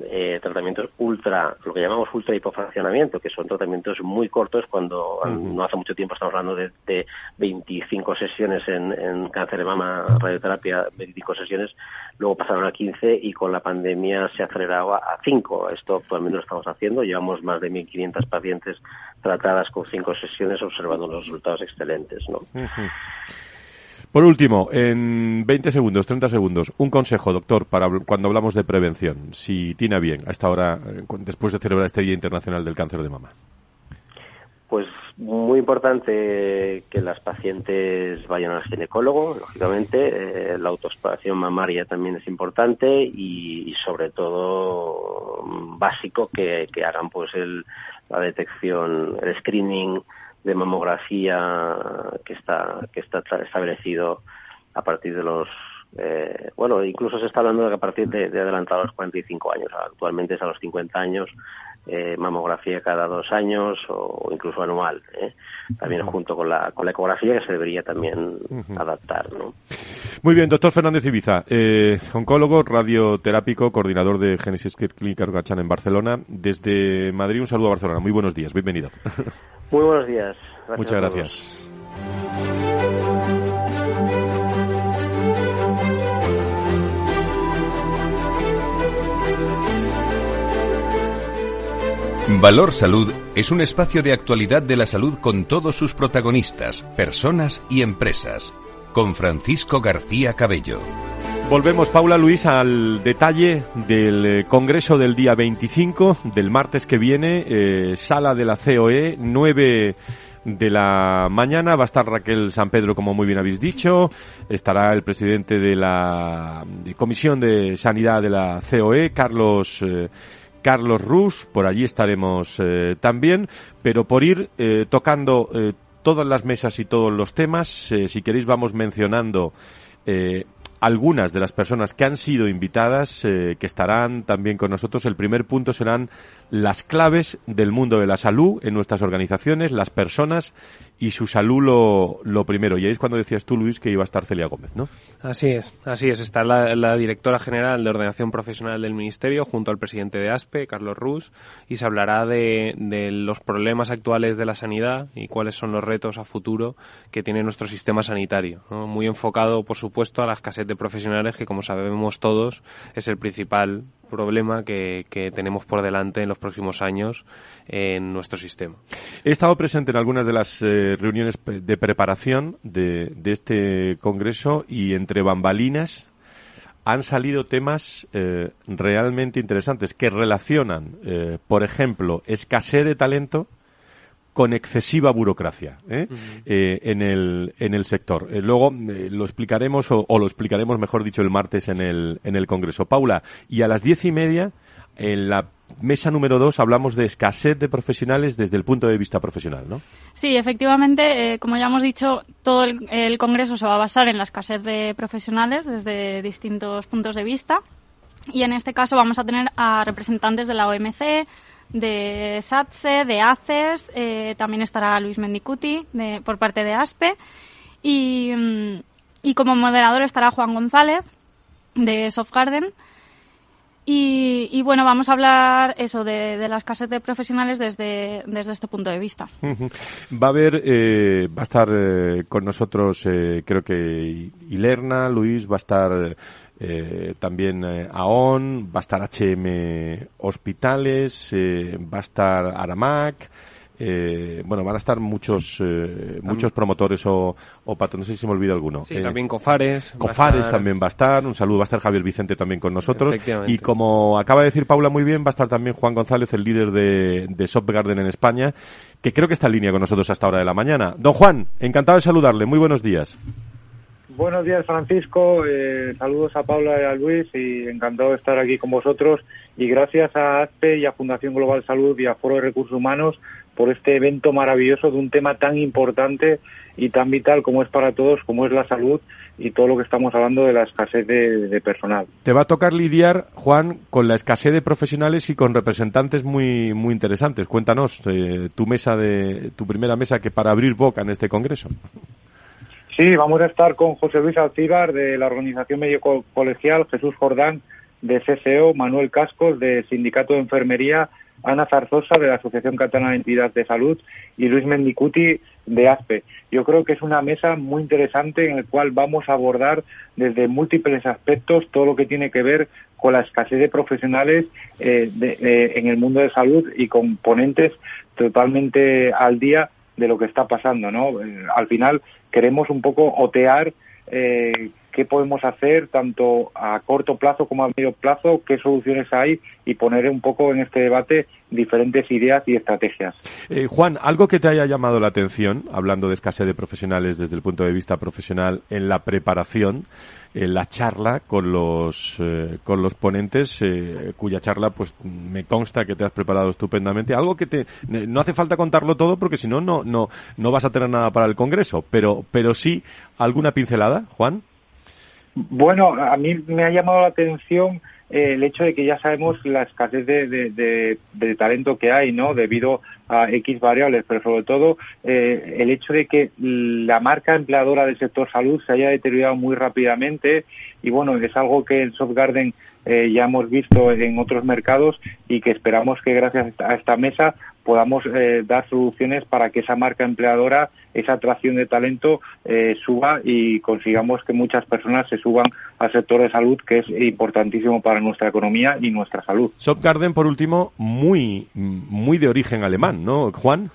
eh, tratamientos ultra, lo que llamamos ultra hipofraccionamiento, que son tratamientos muy cortos cuando no hace mucho tiempo estamos hablando de, de 25 sesiones en, cáncer de mama, radioterapia, 25 sesiones, luego pasaron a 15 y con la pandemia se aceleraba a 5. Esto actualmente lo estamos haciendo, llevamos más de 1.500 pacientes tratadas con 5 sesiones observando los resultados excelentes. ¿no? Por último, en 20 segundos, 30 segundos, un consejo, doctor, para cuando hablamos de prevención, si tiene bien, a esta hora, eh, después de celebrar este Día Internacional del Cáncer de Mama. Pues muy importante que las pacientes vayan al ginecólogo, lógicamente. Eh, la autoexploración mamaria también es importante y, sobre todo mm, básico que, hagan pues el, la detección, el screening de mamografía que está que está establecido a partir de los eh, bueno incluso se está hablando de que a partir de, de adelantado a los 45 años. Actualmente es a los 50 años eh, mamografía cada dos años o, incluso anual, ¿eh? también junto con la, con la ecografía que se debería también adaptar. ¿no? Muy bien, doctor Fernández Ibiza, eh, oncólogo, radioterápico, coordinador de Genesis Clínica Rugachan en Barcelona. Desde Madrid, un saludo a Barcelona. Muy buenos días, bienvenido. Muy buenos días. Muchas gracias. Valor Salud es un espacio de actualidad de la salud con todos sus protagonistas, personas y empresas. Con Francisco García Cabello. Volvemos, Paula Luis, al detalle del eh, Congreso del día 25, del martes que viene, eh, sala de la COE, 9 de la mañana. Va a estar Raquel San Pedro, como muy bien habéis dicho. Estará el presidente de la Comisión de Sanidad de la COE, Carlos. Eh, Carlos Rus, por allí estaremos eh, también, pero por ir eh, tocando todas las mesas y todos los temas, si queréis vamos mencionando algunas de las personas que han sido invitadas, que estarán también con nosotros. El primer punto serán las claves del mundo de la salud en nuestras organizaciones, las personas y su salud lo, lo, primero. Y ahí es cuando decías tú, Luis, que iba a estar Celia Gómez, ¿no? Así es, así es. Está la, directora general de Ordenación Profesional del Ministerio junto al presidente de ASPE, Carlos Rus, y se hablará de, de los problemas actuales de la sanidad y cuáles son los retos a futuro que tiene nuestro sistema sanitario. Muy enfocado, por supuesto, a la escasez de profesionales, que como sabemos todos es el principal problema que, tenemos por delante en los próximos años en nuestro sistema. He estado presente en algunas de las eh, reuniones de preparación de, de, este congreso y entre bambalinas han salido temas eh, realmente interesantes que relacionan, eh, por ejemplo, escasez de talento con excesiva burocracia ¿eh? eh, en, el, en el sector. Eh, luego lo explicaremos, o, lo explicaremos, mejor dicho, el martes en el, en el Congreso. Paula, y a las diez y media, en la mesa número dos, hablamos de escasez de profesionales desde el punto de vista profesional, ¿no? Sí, efectivamente, como ya hemos dicho, todo el, el Congreso se va a basar en la escasez de profesionales desde distintos puntos de vista. Y en este caso vamos a tener a representantes de la OMC, de SATSE, de ACES, eh, también estará Luis Mendicuti por parte de ASPE y, mm, y, como moderador estará Juan González de Softgarden. Y, y, bueno, vamos a hablar eso de, de las casas de profesionales desde, desde este punto de vista. Va a haber, eh, va a estar eh, con nosotros, creo que Ilerna, Luis, va a estar eh, también eh, AON, va a estar HM Hospitales, eh, va a estar Aramac, eh, bueno, van a estar muchos eh, muchos promotores o, o patronos, no sé si me olvida alguno. Sí, también Cofares. Cofares también va a estar, un saludo, va a estar Javier Vicente también con nosotros. Y como acaba de decir Paula muy bien, va a estar también Juan González, el líder de, de Garden en España, que creo que está en línea con nosotros hasta ahora de la mañana. Don Juan, encantado de saludarle, muy buenos días. Buenos días, Francisco. Eh, saludos a Paula y a Luis y encantado de estar aquí con vosotros. Y gracias a ASPE y a Fundación Global Salud y a Foro de Recursos Humanos por este evento maravilloso de un tema tan importante y tan vital como es para todos, como es la salud y todo lo que estamos hablando de la escasez de, personal. Te va a tocar lidiar, Juan, con la escasez de profesionales y con representantes muy muy interesantes. Cuéntanos eh, tu mesa de tu primera mesa que para abrir boca en este congreso. Sí, vamos a estar con José Luis Alcíbar de la Organización Médico Colegial, Jesús Jordán de CCO, Manuel Cascos de Sindicato de Enfermería, Ana Zarzosa de la Asociación Catalana de Entidades de Salud y Luis Mendicuti de ASPE. Yo creo que es una mesa muy interesante en la cual vamos a abordar desde múltiples aspectos todo lo que tiene que ver con la escasez de profesionales eh, en el mundo de salud y con ponentes totalmente al día de lo que está pasando, ¿no? Eh, al final queremos un poco otear eh, qué podemos hacer tanto a corto plazo como a medio plazo, qué soluciones hay y poner un poco en este debate diferentes ideas y estrategias. Eh, Juan, algo que te haya llamado la atención, hablando de escasez de profesionales desde el punto de vista profesional, en la preparación, en la charla con los eh, con los ponentes, eh, cuya charla, pues me consta que te has preparado estupendamente. Algo que te no hace falta contarlo todo porque si no no no no vas a tener nada para el congreso, pero pero sí alguna pincelada, Juan. Bueno, a mí me ha llamado la atención eh, el hecho de que ya sabemos la escasez de, talento que hay, ¿no? Debido a X variables, pero sobre todo eh, el hecho de que la marca empleadora del sector salud se haya deteriorado muy rápidamente y bueno, es algo que en Softgarden eh, ya hemos visto en otros mercados y que esperamos que gracias a esta mesa podamos eh, dar soluciones para que esa marca empleadora, esa atracción de talento eh, suba y consigamos que muchas personas se suban al sector de salud, que es importantísimo para nuestra economía y nuestra salud. Garden, por último, muy, muy de origen alemán, ¿no, Juan?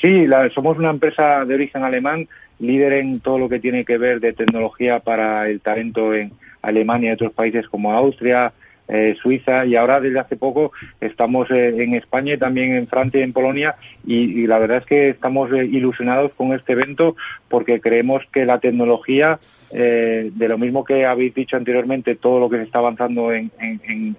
Sí, somos una empresa de origen alemán, líder en todo lo que tiene que ver de tecnología para el talento en Alemania y otros países como Austria, eh, Suiza y ahora desde hace poco estamos eh, en España y también en Francia y en Polonia y, la verdad es que estamos eh, ilusionados con este evento porque creemos que la tecnología, de lo mismo que habéis dicho anteriormente, todo lo que se está avanzando en,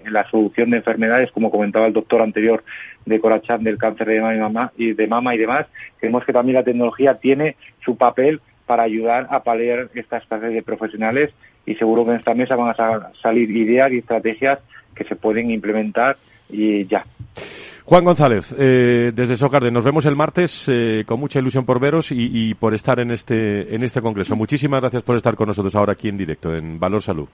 la solución de enfermedades, como comentaba el doctor anterior de Corachan del cáncer de mama y, de mama y demás, creemos que también la tecnología tiene su papel para ayudar a paliar estas clases de profesionales y seguro que en esta mesa van a salir ideas y estrategias que se pueden implementar y ya. Juan González, eh, desde Socarde, nos vemos el martes eh, con mucha ilusión por veros y, por estar en este, en este congreso. Muchísimas gracias por estar con nosotros ahora aquí en directo en Valor Salud.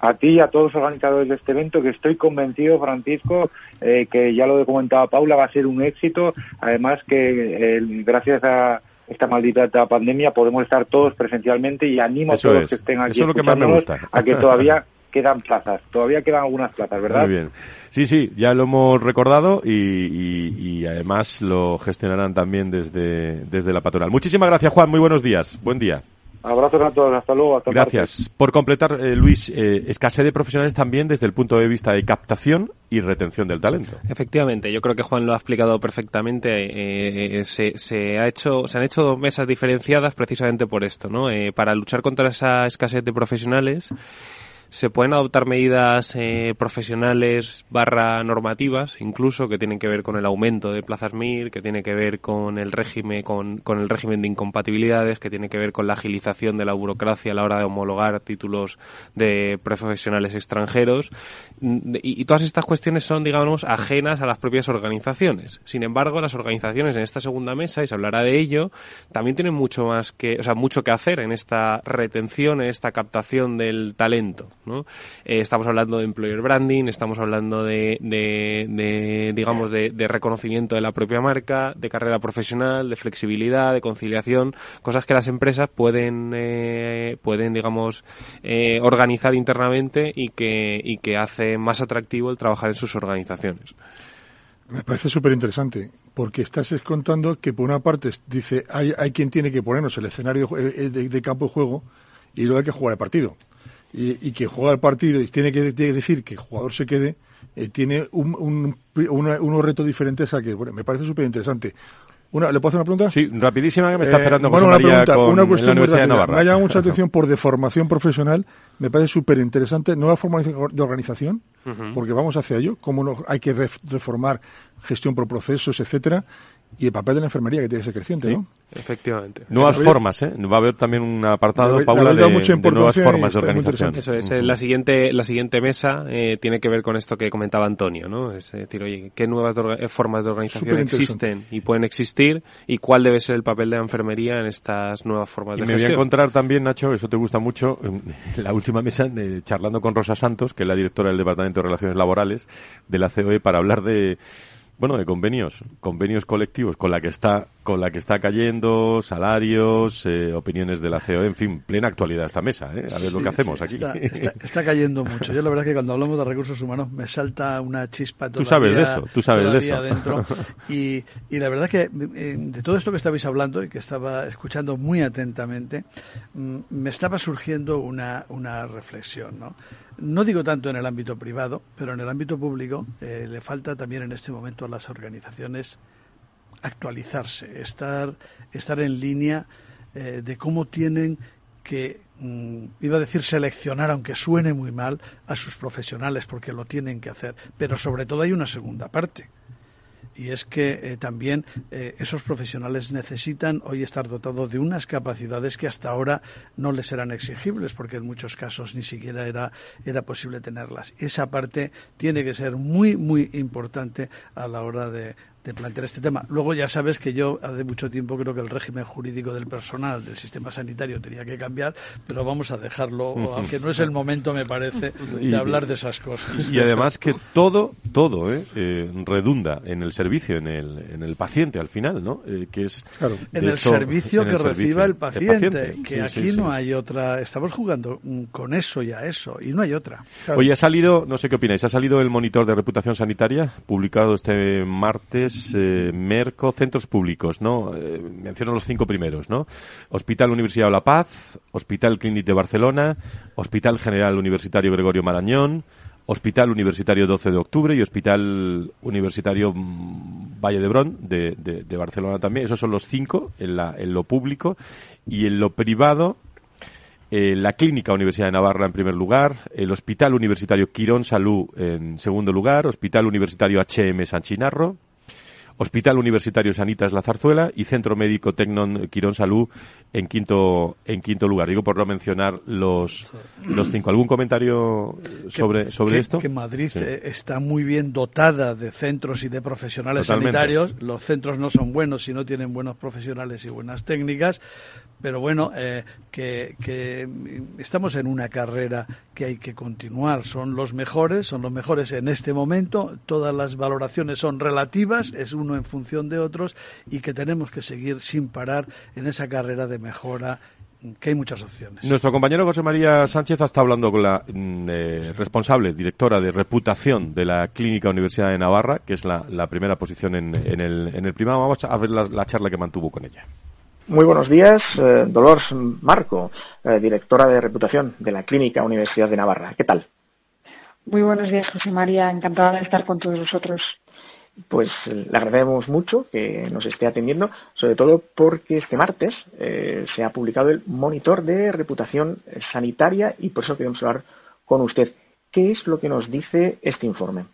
A ti y a todos los organizadores de este evento, que estoy convencido, Francisco, eh, que ya lo he comentado Paula, va a ser un éxito. Además que gracias a esta maldita pandemia, podemos estar todos presencialmente y animo a todos los que estén aquí Eso es a que todavía quedan plazas, todavía quedan algunas plazas, ¿verdad? Muy bien. Sí, sí, ya lo hemos recordado y, además lo gestionarán también desde, desde la patronal. Muchísimas gracias, Juan. Muy buenos días. Buen día. Abrazos a todos, hasta luego. Hasta Gracias. Por completar, eh, Luis, eh, escasez de profesionales también desde el punto de vista de captación y retención del talento. Efectivamente, yo creo que Juan lo ha explicado perfectamente. Eh, se, se, ha hecho, se han hecho dos mesas diferenciadas precisamente por esto, ¿no? para luchar contra esa escasez de profesionales se pueden adoptar medidas eh, profesionales barra normativas, incluso que tienen que ver con el aumento de plazas MIR, que tiene que ver con el régimen, con, con el régimen de incompatibilidades, que tiene que ver con la agilización de la burocracia a la hora de homologar títulos de profesionales extranjeros. Y, y todas estas cuestiones son, digamos, ajenas a las propias organizaciones. Sin embargo, las organizaciones en esta segunda mesa, y se hablará de ello, también tienen mucho más que, o sea, mucho que hacer en esta retención, en esta captación del talento. Eh, estamos hablando de employer branding, estamos hablando de, digamos, de, reconocimiento de la propia marca, de carrera profesional, de flexibilidad, de conciliación, cosas que las empresas pueden, eh, pueden, digamos, eh, organizar internamente y que, y que hace más atractivo el trabajar en sus organizaciones. Me parece súper interesante, porque estás contando que por una parte dice hay, hay quien tiene que ponernos el escenario de, de campo de juego y luego hay que jugar el partido y, que juega el partido y tiene que decir que el jugador se quede, eh, tiene un, un, unos retos diferentes a que, bueno, me parece súper interesante. Una, ¿Le puedo hacer una pregunta? Sí, rapidísima, que me está eh, esperando bueno, una pregunta, con una cuestión la Universidad de Navarra. Me ha llamado mucha atención por deformación profesional, me parece súper interesante, nueva forma de organización, porque vamos hacia ello, cómo hay que reformar gestión por procesos, etcétera, y el papel de la enfermería que tiene que ser creciente, ¿no? Efectivamente. Nuevas formas, ¿eh? Va a haber también un apartado, Paula, de, nuevas formas de organización. Eso es. Eh, la siguiente la siguiente mesa eh, tiene que ver con esto que comentaba Antonio, ¿no? Es decir, oye, ¿qué nuevas eh, formas de organización existen y pueden existir? ¿Y cuál debe ser el papel de la enfermería en estas nuevas formas y de me gestión? voy a encontrar también, Nacho, eso te gusta mucho, en la última mesa, de, charlando con Rosa Santos, que es la directora del Departamento de Relaciones Laborales de la COE, para hablar de bueno, de convenios, convenios colectivos con la que está, con la que está cayendo, salarios, eh, opiniones de la CEO, en fin, plena actualidad esta mesa, ¿eh? A ver lo que hacemos aquí. Está, cayendo mucho. Yo la verdad que cuando hablamos de recursos humanos me salta una chispa todavía. Tú sabes de eso, tú sabes de eso. Dentro. Y, y la verdad que eh, de todo esto que estabais hablando y que estaba escuchando muy atentamente, mm, me estaba surgiendo una, una reflexión, ¿no? No digo tanto en el ámbito privado, pero en el ámbito público eh, le falta también en este momento a las organizaciones actualizarse, estar, estar en línea eh, de cómo tienen que, mm, iba a decir seleccionar, aunque suene muy mal, a sus profesionales, porque lo tienen que hacer. Pero sobre todo hay una segunda parte y es que eh, también eh, esos profesionales necesitan hoy estar dotados de unas capacidades que hasta ahora no les eran exigibles porque en muchos casos ni siquiera era, era posible tenerlas. Esa parte tiene que ser muy, muy importante a la hora de, de plantear este tema. Luego ya sabes que yo hace mucho tiempo creo que el régimen jurídico del personal del sistema sanitario tenía que cambiar, pero vamos a dejarlo, aunque no es el momento, me parece, de hablar de esas cosas. Y además que todo, todo eh, eh, redunda en el servicio, en el, en el paciente al final, ¿no? Eh, que es en el servicio que reciba el paciente, que aquí no hay otra. Estamos jugando con eso y a eso, y no hay otra. Hoy ha salido, no sé qué opináis, ha salido el monitor de reputación sanitaria, publicado este martes, Merco, centros públicos, ¿no? menciono los cinco primeros, ¿no? Hospital Universidad de La Paz, Hospital Clínic de Barcelona, Hospital General Universitario Gregorio Marañón, Hospital Universitario 12 de Octubre y Hospital Universitario mm, Valle de Brón de, Barcelona también. Esos son los cinco en lo público y en lo privado. Eh, la Clínica Universidad de Navarra en primer lugar, el Hospital Universitario Quirón Salud en segundo lugar, Hospital Universitario HM San Chinarro, Hospital Universitario Sanitas La Zarzuela y Centro Médico Tecnon Quirón Salud en quinto en quinto lugar. Digo por no mencionar los los cinco. ¿Algún comentario sobre sobre esto? Que Madrid eh, está muy bien dotada de centros y de profesionales sanitarios. Los centros no son buenos si no tienen buenos profesionales y buenas técnicas, pero bueno, eh, que, que estamos en una carrera que hay que continuar. Son los mejores, son los mejores en este momento. Todas las valoraciones son relativas, es uno en función de otros y que tenemos que seguir sin parar en esa carrera de mejora que hay muchas opciones. Nuestro compañero José María Sánchez está hablando con la mm, eh, responsable, directora de reputación de la Clínica Universidad de Navarra, que es la, primera posición en, el, en el primado. Vamos a ver la, charla que mantuvo con ella. Muy buenos días, eh, Dolores Marco, eh, directora de reputación de la Clínica Universidad de Navarra. ¿Qué tal? Muy buenos días, José María. Encantada de estar con todos vosotros pues le agradecemos mucho que nos esté atendiendo, sobre todo porque este martes eh, se ha publicado el monitor de reputación sanitaria y por eso queremos hablar con usted. ¿Qué es lo que nos dice este informe?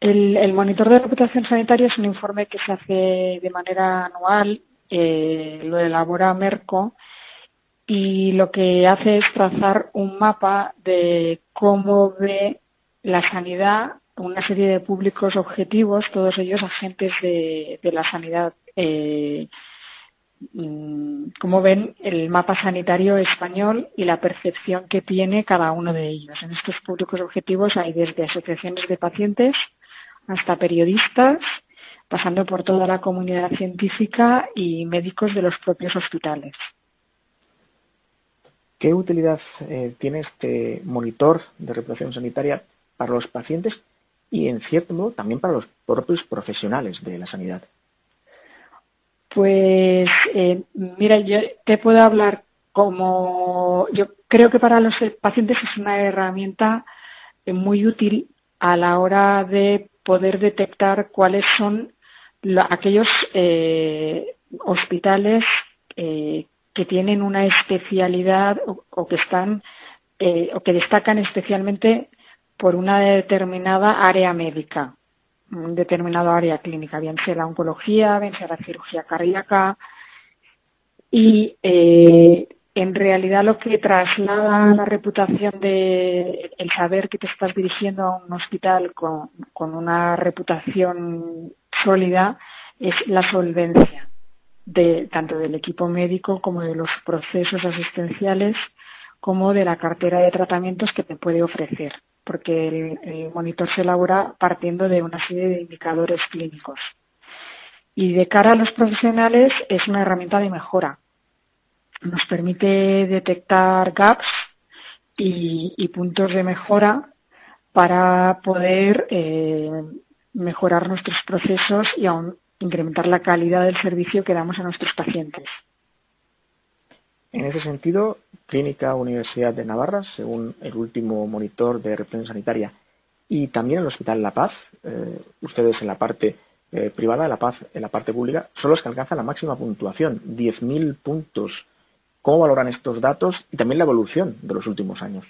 El, monitor de reputación sanitaria es un informe que se hace de manera anual, eh, lo elabora Merco y lo que hace es trazar un mapa de cómo ve la sanidad una serie de públicos objetivos, todos ellos agentes de, la sanidad. Eh, mm, como ven el mapa sanitario español y la percepción que tiene cada uno de ellos. En estos públicos objetivos hay desde asociaciones de pacientes hasta periodistas, pasando por toda la comunidad científica y médicos de los propios hospitales. ¿Qué utilidad eh, tiene este monitor de reputación sanitaria para los pacientes y, en cierto modo, también para los propios profesionales de la sanidad? Pues, eh, mira, yo te puedo hablar como. Yo creo que para los pacientes es una herramienta eh, muy útil a la hora de poder detectar cuáles son aquellos eh, hospitales que tienen una especialidad o, que están o que destacan especialmente por una determinada área médica, un determinado área clínica, bien sea la oncología, bien sea la cirugía cardíaca. Y eh, en realidad lo que traslada la reputación de el saber que te estás dirigiendo a un hospital con, con una reputación sólida es la solvencia de tanto del equipo médico como de los procesos asistenciales como de la cartera de tratamientos que te puede ofrecer porque el, monitor se elabora partiendo de una serie de indicadores clínicos. Y de cara a los profesionales es una herramienta de mejora. Nos permite detectar gaps y, puntos de mejora para poder eh, mejorar nuestros procesos y aún incrementar la calidad del servicio que damos a nuestros pacientes. En ese sentido, Clínica Universidad de Navarra, según el último monitor de represión sanitaria, y también el Hospital La Paz, eh, ustedes en la parte eh, privada, La Paz en la parte pública, son los que alcanzan la máxima puntuación, 10.000 puntos. ¿Cómo valoran estos datos y también la evolución de los últimos años?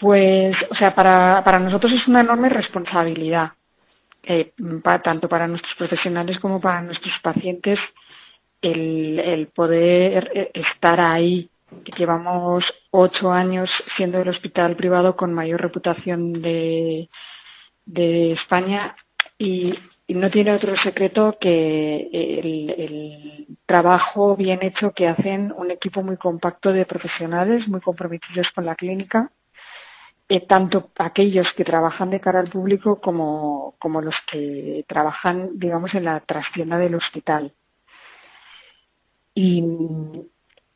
Pues, o sea, para, para nosotros es una enorme responsabilidad, eh, tanto para nuestros profesionales como para nuestros pacientes, el, poder estar ahí. Llevamos ocho años siendo el hospital privado con mayor reputación de, de España y, no tiene otro secreto que el, trabajo bien hecho que hacen un equipo muy compacto de profesionales muy comprometidos con la clínica, eh, tanto aquellos que trabajan de cara al público como, como los que trabajan, digamos, en la trastienda del hospital. Y,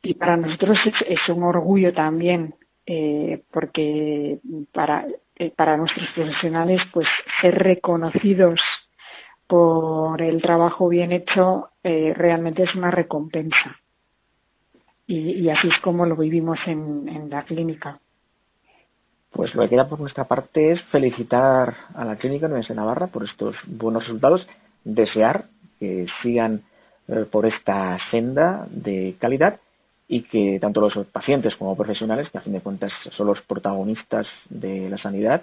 y para nosotros es, un orgullo también, eh, porque para, eh, para nuestros profesionales, pues ser reconocidos por el trabajo bien hecho eh, realmente es una recompensa. Y, así es como lo vivimos en, en la clínica. Pues lo que queda por nuestra parte es felicitar a la Clínica Universidad de Navarra por estos buenos resultados, desear que sigan eh, por esta senda de calidad y que tanto los pacientes como profesionales, que a fin de cuentas son los protagonistas de la sanidad,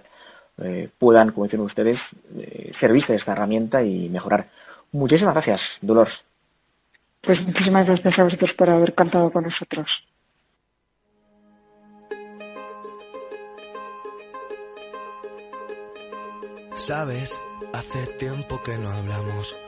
eh, puedan, como dicen ustedes, eh, servirse de esta herramienta y mejorar. Muchísimas gracias, Dolores. Pues muchísimas gracias a vosotros por haber cantado con nosotros. Sabes, hace tiempo que no hablamos.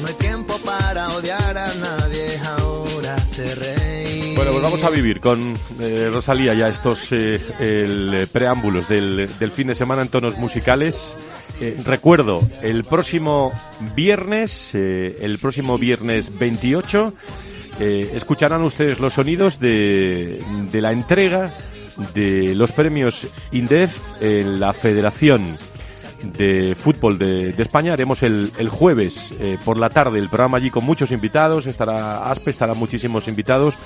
no hay tiempo para odiar a nadie, ahora se. Bueno, pues vamos a vivir con eh, Rosalía ya estos eh, el, preámbulos del, del fin de semana en tonos musicales. Eh, recuerdo, el próximo viernes, eh, el próximo viernes 28, eh, escucharán ustedes los sonidos de, de la entrega de los premios INDEF en la Federación de Fútbol de, España. Haremos el, el jueves por la tarde el programa allí con muchos invitados. Estará Aspe, estarán muchísimos invitados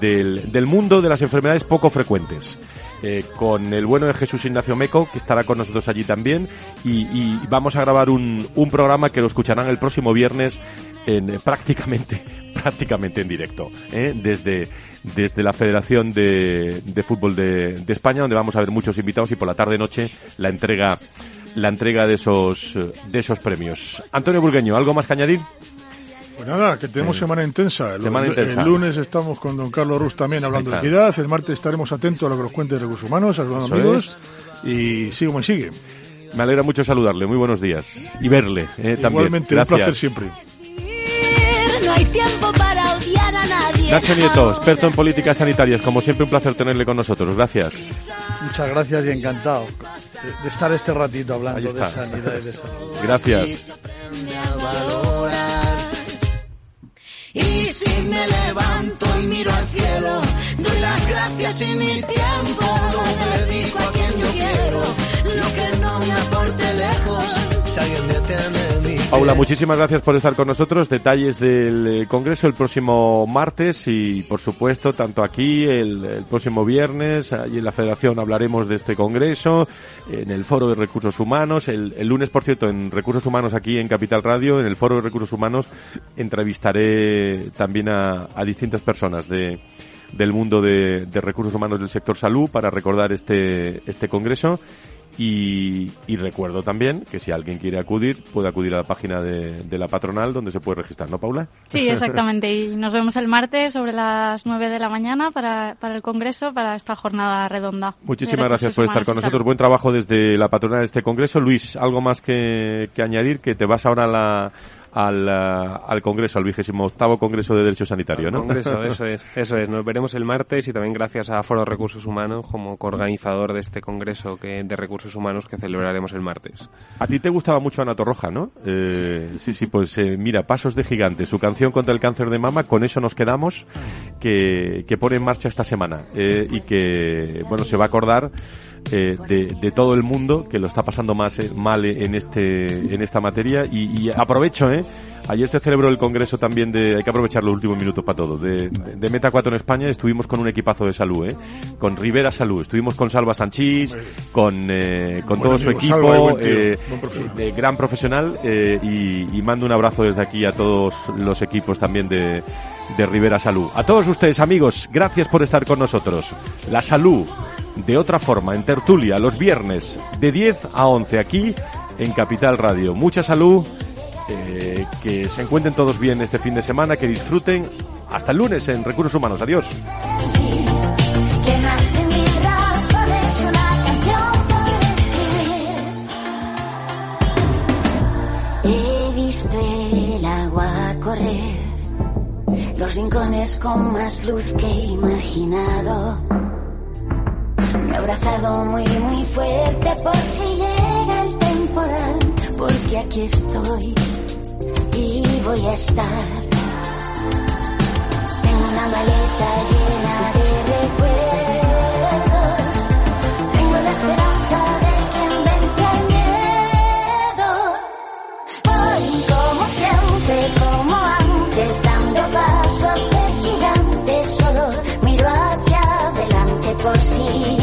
del, del mundo de las enfermedades poco frecuentes. Eh, con el bueno de Jesús Ignacio Meco, que estará con nosotros allí también, y, vamos a grabar un, un, programa que lo escucharán el próximo viernes en, eh, prácticamente, prácticamente en directo, ¿eh? desde, desde la Federación de, de Fútbol de, de, España, donde vamos a ver muchos invitados y por la tarde-noche la entrega, la entrega de esos, de esos premios. Antonio Burgueño, ¿algo más que añadir? Pues nada, que tenemos semana intensa. El, lunes estamos con don Carlos Ruz también hablando de equidad. El martes estaremos atentos a lo que nos cuente de recursos humanos, saludando amigos. Y sigue como sigue. Me alegra mucho saludarle. Muy buenos días. Y verle eh, también. Igualmente, un placer siempre. No hay tiempo Nacho Nieto, experto en políticas sanitarias. Como siempre, un placer tenerle con nosotros. Gracias. Muchas gracias y encantado de, estar este ratito hablando de sanidad y de salud. Gracias. Y si me levanto y miro al cielo, doy las gracias y mi tiempo lo dedico a quien yo quiero. Lo que no me aporte lejos, Paula, muchísimas gracias por estar con nosotros. Detalles del eh, Congreso el próximo martes y, por supuesto, tanto aquí el, próximo viernes, allí en la Federación hablaremos de este Congreso, en el Foro de Recursos Humanos. El, lunes, por cierto, en Recursos Humanos aquí en Capital Radio, en el Foro de Recursos Humanos, entrevistaré también a, distintas personas de, del mundo de, de recursos humanos del sector salud para recordar este, este congreso y, recuerdo también que si alguien quiere acudir, puede acudir a la página de, la patronal donde se puede registrar, ¿no, Paula? Sí, exactamente. Y nos vemos el martes sobre las 9 de la mañana para, para el Congreso, para esta jornada redonda. Muchísimas gracias por estar con nosotros. Buen trabajo desde la patronal de este Congreso. Luis, ¿algo más que, que añadir? Que te vas ahora a la al, eh, al Congreso, al vigésimo octavo Congreso de Derecho Sanitario, ¿no? Congreso, eso es, eso es. Nos veremos el martes y también gracias a Foro Recursos Humanos como coorganizador de este Congreso que, de Recursos Humanos que celebraremos el martes. A ti te gustaba mucho Ana Torroja, ¿no? Eh, sí, sí, pues eh, mira, Pasos de Gigante, su canción contra el cáncer de mama, con eso nos quedamos, que, que pone en marcha esta semana y que, bueno, se va a acordar eh, de, todo el mundo que lo está pasando más eh, mal en este en esta materia. Y, aprovecho eh ayer se celebró el congreso también de hay que aprovechar los últimos minutos para todo de, de, Meta 4 en España. Estuvimos con un equipazo de salud eh con Rivera Salud. Estuvimos con Salva Sanchís con eh, con todo su equipo eh, de gran profesional y, y mando un abrazo desde aquí a todos los equipos también de de Rivera Salud. A todos ustedes, amigos, gracias por estar con nosotros. La salud, de otra forma, en tertulia, los viernes, de 10 a 11, aquí en Capital Radio. Mucha salud, eh, que se encuentren todos bien este fin de semana, que disfruten. Hasta el lunes en Recursos Humanos. Adiós. los rincones con más luz que he imaginado. Me ha abrazado muy muy fuerte por si llega el temporal, porque aquí estoy y voy a estar. Tengo una maleta llena de recuerdos, tengo la esperanza. pasos gigante, solo miro hacia adelante por si